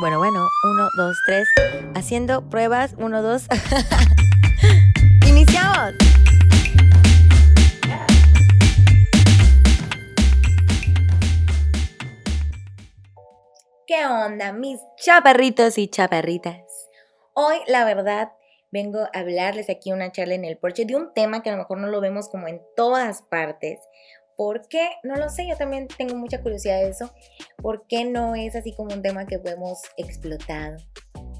Bueno, bueno, uno, dos, tres. Haciendo pruebas, uno, dos. ¡Iniciamos! ¿Qué onda, mis chaparritos y chaparritas? Hoy, la verdad, vengo a hablarles aquí una charla en el porche de un tema que a lo mejor no lo vemos como en todas partes, ¿Por qué? No lo sé, yo también tengo mucha curiosidad de eso. ¿Por qué no es así como un tema que hemos explotado?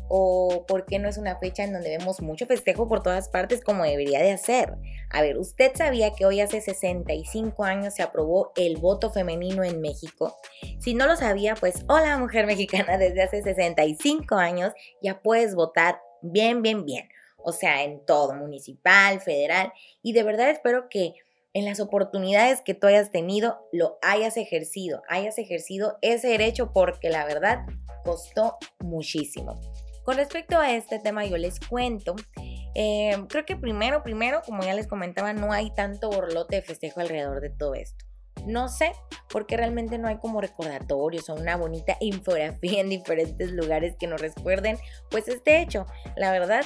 ¿O por qué no es una fecha en donde vemos mucho festejo por todas partes como debería de hacer? A ver, ¿usted sabía que hoy hace 65 años se aprobó el voto femenino en México? Si no lo sabía, pues hola mujer mexicana, desde hace 65 años ya puedes votar bien, bien, bien. O sea, en todo, municipal, federal. Y de verdad espero que en las oportunidades que tú hayas tenido, lo hayas ejercido, hayas ejercido ese derecho porque la verdad costó muchísimo. Con respecto a este tema, yo les cuento, eh, creo que primero, primero, como ya les comentaba, no hay tanto borlote de festejo alrededor de todo esto. No sé, porque realmente no hay como recordatorios o una bonita infografía en diferentes lugares que nos recuerden, pues este hecho. La verdad,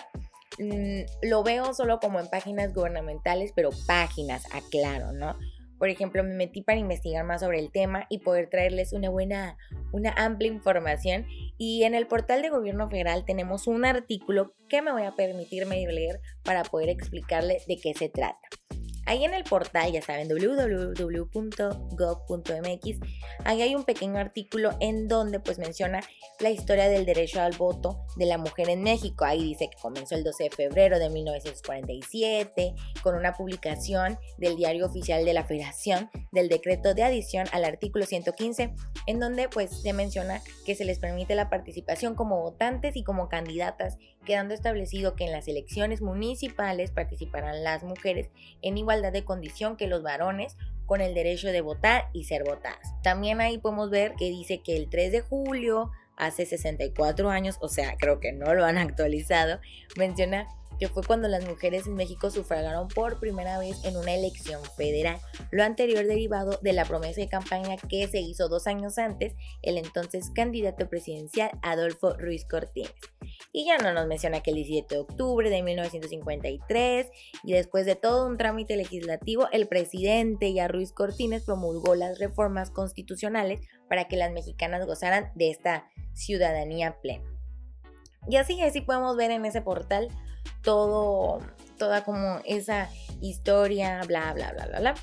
Mm, lo veo solo como en páginas gubernamentales, pero páginas, aclaro, ¿no? Por ejemplo, me metí para investigar más sobre el tema y poder traerles una buena, una amplia información. Y en el portal de gobierno federal tenemos un artículo que me voy a permitirme leer para poder explicarle de qué se trata. Ahí en el portal, ya saben, www.gov.mx, ahí hay un pequeño artículo en donde pues menciona la historia del derecho al voto de la mujer en México. Ahí dice que comenzó el 12 de febrero de 1947 con una publicación del Diario Oficial de la Federación del decreto de adición al artículo 115, en donde pues se menciona que se les permite la participación como votantes y como candidatas, quedando establecido que en las elecciones municipales participarán las mujeres en igual de condición que los varones con el derecho de votar y ser votadas. También ahí podemos ver que dice que el 3 de julio, hace 64 años, o sea, creo que no lo han actualizado, menciona fue cuando las mujeres en México sufragaron por primera vez en una elección federal, lo anterior derivado de la promesa de campaña que se hizo dos años antes el entonces candidato presidencial Adolfo Ruiz Cortines. Y ya no nos menciona que el 17 de octubre de 1953 y después de todo un trámite legislativo, el presidente ya Ruiz Cortines promulgó las reformas constitucionales para que las mexicanas gozaran de esta ciudadanía plena. Y así, así podemos ver en ese portal todo, toda como esa historia, bla, bla, bla, bla, bla.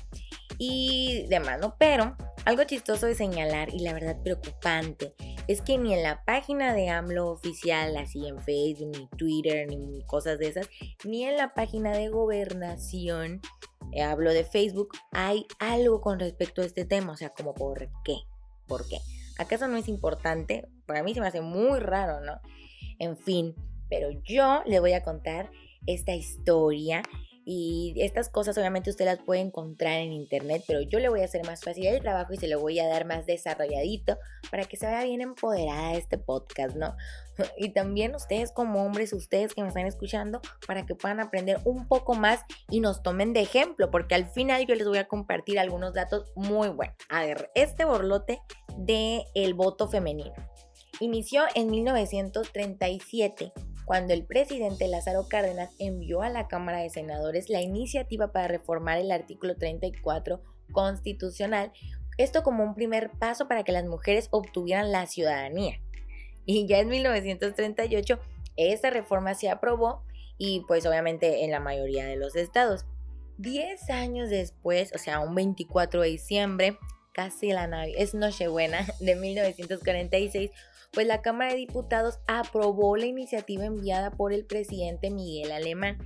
Y demás, ¿no? Pero algo chistoso de señalar y la verdad preocupante es que ni en la página de AMLO oficial, así en Facebook, ni Twitter, ni cosas de esas, ni en la página de gobernación, eh, hablo de Facebook, hay algo con respecto a este tema. O sea, como por qué, por qué. ¿Acaso no es importante? Para mí se me hace muy raro, ¿no? En fin, pero yo le voy a contar esta historia y estas cosas obviamente usted las puede encontrar en internet, pero yo le voy a hacer más fácil el trabajo y se lo voy a dar más desarrolladito para que se vea bien empoderada este podcast, ¿no? Y también ustedes como hombres, ustedes que me están escuchando, para que puedan aprender un poco más y nos tomen de ejemplo, porque al final yo les voy a compartir algunos datos muy buenos. A ver, este borlote de el voto femenino inició en 1937 cuando el presidente Lázaro Cárdenas envió a la Cámara de Senadores la iniciativa para reformar el artículo 34 constitucional, esto como un primer paso para que las mujeres obtuvieran la ciudadanía. Y ya en 1938 esta reforma se aprobó y pues obviamente en la mayoría de los estados. Diez años después, o sea, un 24 de diciembre, casi la Navidad, es Nochebuena de 1946, pues la Cámara de Diputados aprobó la iniciativa enviada por el presidente Miguel Alemán,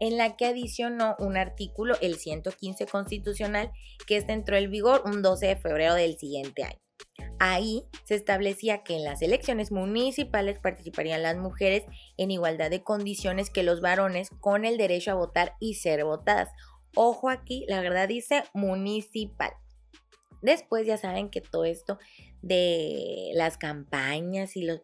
en la que adicionó un artículo, el 115 constitucional, que entró en vigor un 12 de febrero del siguiente año. Ahí se establecía que en las elecciones municipales participarían las mujeres en igualdad de condiciones que los varones con el derecho a votar y ser votadas. Ojo aquí, la verdad dice municipal. Después ya saben que todo esto de las campañas y los,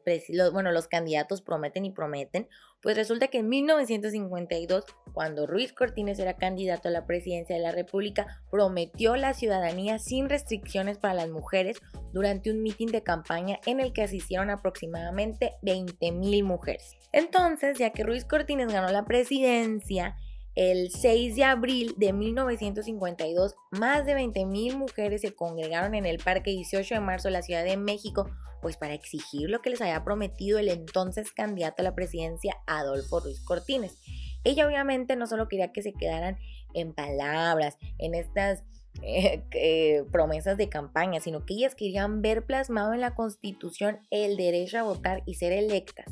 bueno, los candidatos prometen y prometen, pues resulta que en 1952, cuando Ruiz Cortines era candidato a la presidencia de la República, prometió la ciudadanía sin restricciones para las mujeres durante un mitin de campaña en el que asistieron aproximadamente 20 mil mujeres. Entonces, ya que Ruiz Cortines ganó la presidencia, el 6 de abril de 1952, más de 20.000 mujeres se congregaron en el Parque 18 de marzo de la Ciudad de México, pues para exigir lo que les había prometido el entonces candidato a la presidencia, Adolfo Ruiz Cortines. Ella obviamente no solo quería que se quedaran en palabras, en estas eh, eh, promesas de campaña, sino que ellas querían ver plasmado en la Constitución el derecho a votar y ser electas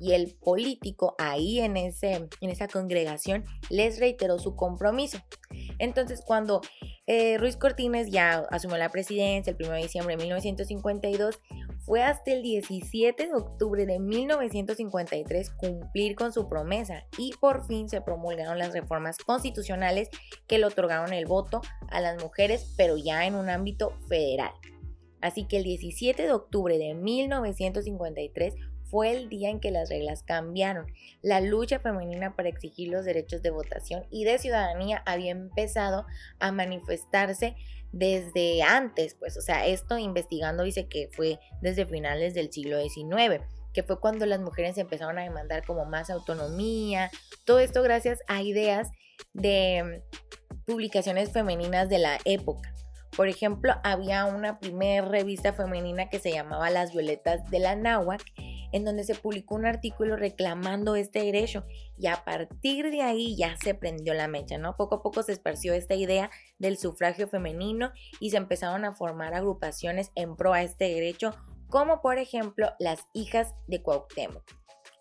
y el político ahí en, ese, en esa congregación les reiteró su compromiso. Entonces, cuando eh, Ruiz Cortines ya asumió la presidencia el 1 de diciembre de 1952, fue hasta el 17 de octubre de 1953 cumplir con su promesa y por fin se promulgaron las reformas constitucionales que le otorgaron el voto a las mujeres, pero ya en un ámbito federal. Así que el 17 de octubre de 1953 fue el día en que las reglas cambiaron. La lucha femenina para exigir los derechos de votación y de ciudadanía había empezado a manifestarse desde antes, pues, o sea, esto investigando dice que fue desde finales del siglo XIX que fue cuando las mujeres empezaron a demandar como más autonomía, todo esto gracias a ideas de publicaciones femeninas de la época. Por ejemplo, había una primera revista femenina que se llamaba Las Violetas de la Náhuac en donde se publicó un artículo reclamando este derecho y a partir de ahí ya se prendió la mecha, ¿no? Poco a poco se esparció esta idea del sufragio femenino y se empezaron a formar agrupaciones en pro a este derecho, como por ejemplo las hijas de Cuauhtémoc.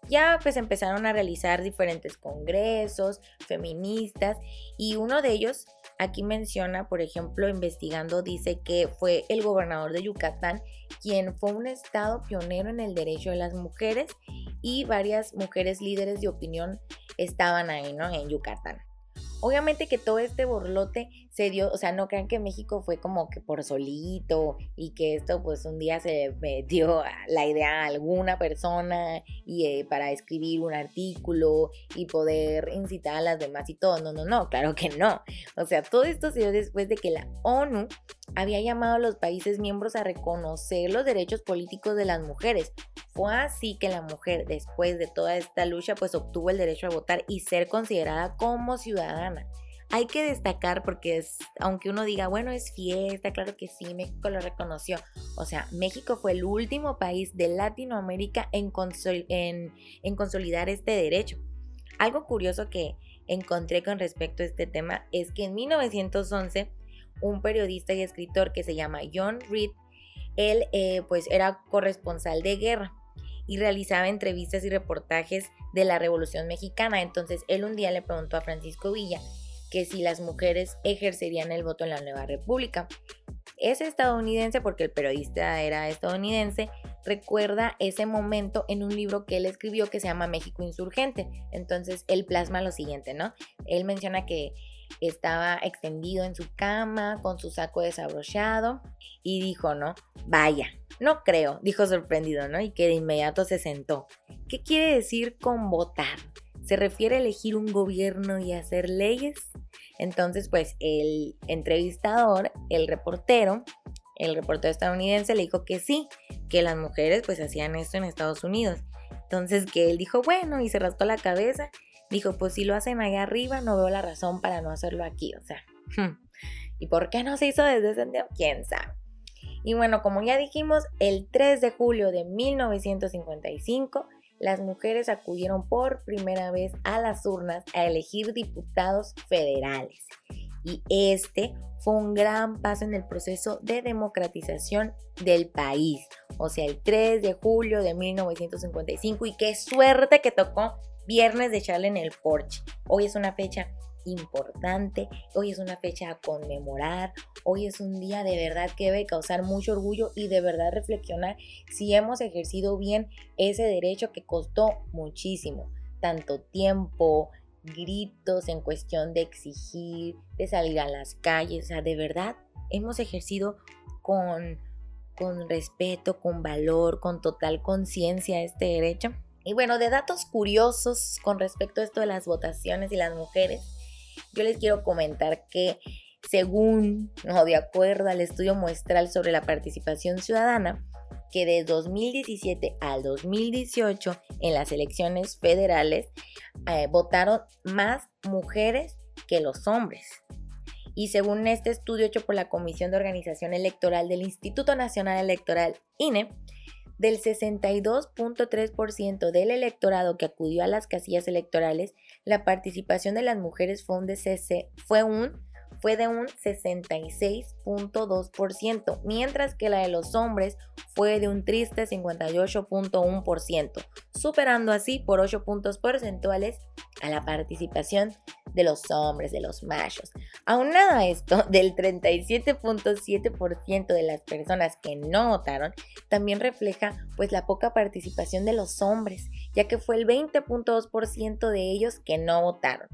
Ya pues empezaron a realizar diferentes congresos feministas y uno de ellos aquí menciona, por ejemplo, investigando, dice que fue el gobernador de Yucatán quien fue un estado pionero en el derecho de las mujeres y varias mujeres líderes de opinión estaban ahí, ¿no? En Yucatán. Obviamente que todo este borlote se dio, o sea, no crean que México fue como que por solito y que esto pues un día se dio la idea a alguna persona y eh, para escribir un artículo y poder incitar a las demás y todo. No, no, no, claro que no. O sea, todo esto se dio después de que la ONU había llamado a los países miembros a reconocer los derechos políticos de las mujeres. Fue así que la mujer, después de toda esta lucha, pues obtuvo el derecho a votar y ser considerada como ciudadana. Hay que destacar porque es, aunque uno diga, bueno, es fiesta, claro que sí, México lo reconoció. O sea, México fue el último país de Latinoamérica en, en, consolidar este derecho. Algo curioso que encontré con respecto a este tema es que en 1911 un periodista y escritor que se llama John Reed, él eh, pues era corresponsal de guerra y realizaba entrevistas y reportajes de la Revolución Mexicana. Entonces él un día le preguntó a Francisco Villa que si las mujeres ejercerían el voto en la nueva república. Es estadounidense porque el periodista era estadounidense, recuerda ese momento en un libro que él escribió que se llama México Insurgente. Entonces él plasma lo siguiente, ¿no? Él menciona que estaba extendido en su cama con su saco desabrochado y dijo, ¿no? Vaya, no creo, dijo sorprendido, ¿no? Y que de inmediato se sentó. ¿Qué quiere decir con votar? ¿Se refiere a elegir un gobierno y hacer leyes? Entonces, pues el entrevistador, el reportero, el reportero estadounidense le dijo que sí, que las mujeres pues hacían esto en Estados Unidos. Entonces que él dijo, bueno, y se rascó la cabeza dijo, pues si lo hacen allá arriba, no veo la razón para no hacerlo aquí, o sea, ¿y por qué no se hizo desde ese tiempo? ¿Quién sabe? Y bueno, como ya dijimos, el 3 de julio de 1955, las mujeres acudieron por primera vez a las urnas a elegir diputados federales. Y este fue un gran paso en el proceso de democratización del país. O sea, el 3 de julio de 1955. Y qué suerte que tocó viernes de echarle en el porche. Hoy es una fecha importante, hoy es una fecha a conmemorar, hoy es un día de verdad que debe causar mucho orgullo y de verdad reflexionar si hemos ejercido bien ese derecho que costó muchísimo, tanto tiempo, gritos en cuestión de exigir, de salir a las calles, o sea, de verdad hemos ejercido con con respeto, con valor, con total conciencia este derecho. Y bueno, de datos curiosos con respecto a esto de las votaciones y las mujeres, yo les quiero comentar que según o de acuerdo al estudio muestral sobre la participación ciudadana, que de 2017 al 2018 en las elecciones federales eh, votaron más mujeres que los hombres. Y según este estudio hecho por la Comisión de Organización Electoral del Instituto Nacional Electoral, INE, del 62.3% del electorado que acudió a las casillas electorales, la participación de las mujeres fue un, fue un fue de un 66.2%, mientras que la de los hombres fue de un triste 58.1%, superando así por 8 puntos porcentuales a la participación de los hombres, de los machos. Aunado a esto, del 37.7% de las personas que no votaron, también refleja pues la poca participación de los hombres, ya que fue el 20.2% de ellos que no votaron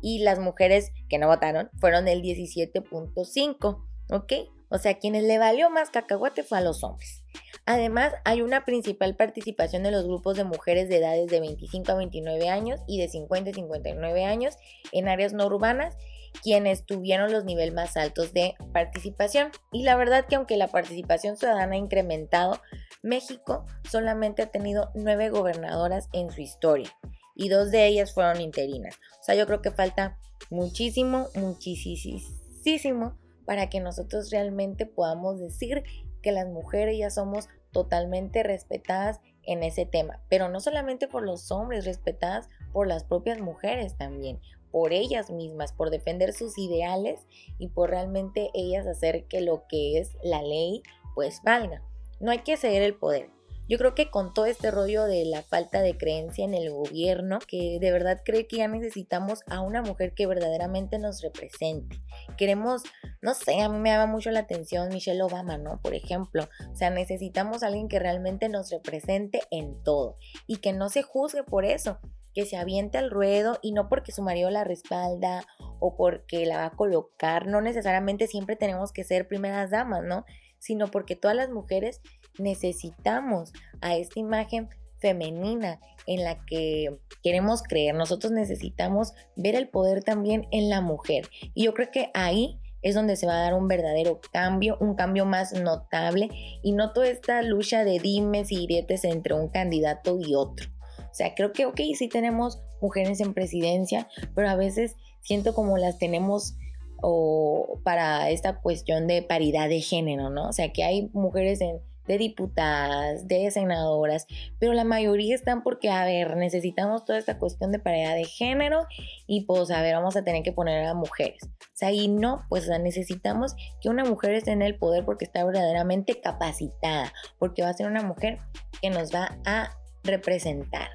y las mujeres que no votaron fueron el 17.5, ¿ok? O sea, quienes le valió más cacahuate fue a los hombres. Además, hay una principal participación de los grupos de mujeres de edades de 25 a 29 años y de 50 a 59 años en áreas no urbanas, quienes tuvieron los niveles más altos de participación. Y la verdad que aunque la participación ciudadana ha incrementado, México solamente ha tenido nueve gobernadoras en su historia y dos de ellas fueron interinas. O sea, yo creo que falta muchísimo, muchísimo para que nosotros realmente podamos decir que las mujeres ya somos totalmente respetadas en ese tema, pero no solamente por los hombres, respetadas por las propias mujeres también, por ellas mismas, por defender sus ideales y por realmente ellas hacer que lo que es la ley pues valga. No hay que ceder el poder, yo creo que con todo este rollo de la falta de creencia en el gobierno, que de verdad cree que ya necesitamos a una mujer que verdaderamente nos represente. Queremos, no sé, a mí me llama mucho la atención Michelle Obama, ¿no? Por ejemplo, o sea, necesitamos a alguien que realmente nos represente en todo y que no se juzgue por eso, que se aviente al ruedo y no porque su marido la respalda o porque la va a colocar, no necesariamente siempre tenemos que ser primeras damas, ¿no? Sino porque todas las mujeres necesitamos a esta imagen femenina en la que queremos creer. Nosotros necesitamos ver el poder también en la mujer. Y yo creo que ahí es donde se va a dar un verdadero cambio, un cambio más notable y no toda esta lucha de dimes y diretes entre un candidato y otro. O sea, creo que, ok, sí tenemos mujeres en presidencia, pero a veces siento como las tenemos o para esta cuestión de paridad de género, ¿no? O sea, que hay mujeres de diputadas, de senadoras, pero la mayoría están porque, a ver, necesitamos toda esta cuestión de paridad de género y pues, a ver, vamos a tener que poner a mujeres. O sea, y no, pues necesitamos que una mujer esté en el poder porque está verdaderamente capacitada, porque va a ser una mujer que nos va a representar.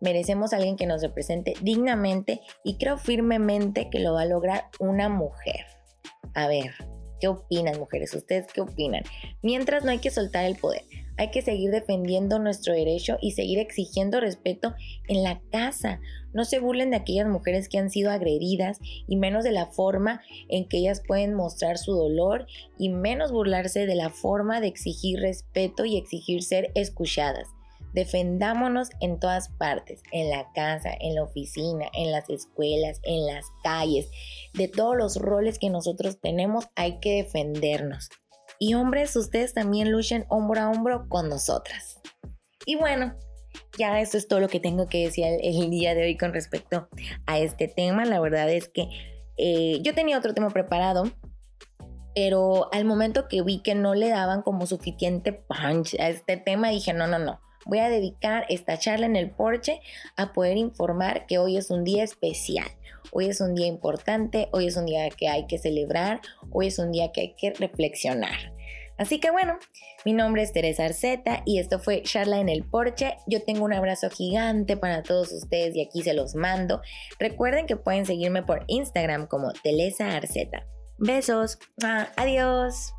Merecemos a alguien que nos represente dignamente y creo firmemente que lo va a lograr una mujer. A ver, ¿Qué opinan, mujeres? ¿Ustedes qué opinan? Mientras no hay que soltar el poder, hay que seguir defendiendo nuestro derecho y seguir exigiendo respeto en la casa. No se burlen de aquellas mujeres que han sido agredidas y menos de la forma en que ellas pueden mostrar su dolor y menos burlarse de la forma de exigir respeto y exigir ser escuchadas. Defendámonos en todas partes, en la casa, en la oficina, en las escuelas, en las calles. De todos los roles que nosotros tenemos hay que defendernos. Y hombres, ustedes también luchen hombro a hombro con nosotras. Y bueno, ya eso es todo lo que tengo que decir el, día de hoy con respecto a este tema. La verdad es que eh, yo tenía otro tema preparado, pero al momento que vi que no le daban como suficiente punch a este tema, dije, no, no, no voy a dedicar esta charla en el porche a poder informar que hoy es un día especial. Hoy es un día importante, hoy es un día que hay que celebrar, hoy es un día que hay que reflexionar. Así que bueno, mi nombre es Teresa Arceta y esto fue Charla en el Porche. Yo tengo un abrazo gigante para todos ustedes y aquí se los mando. Recuerden que pueden seguirme por Instagram como Teresa Arceta. Besos. adiós.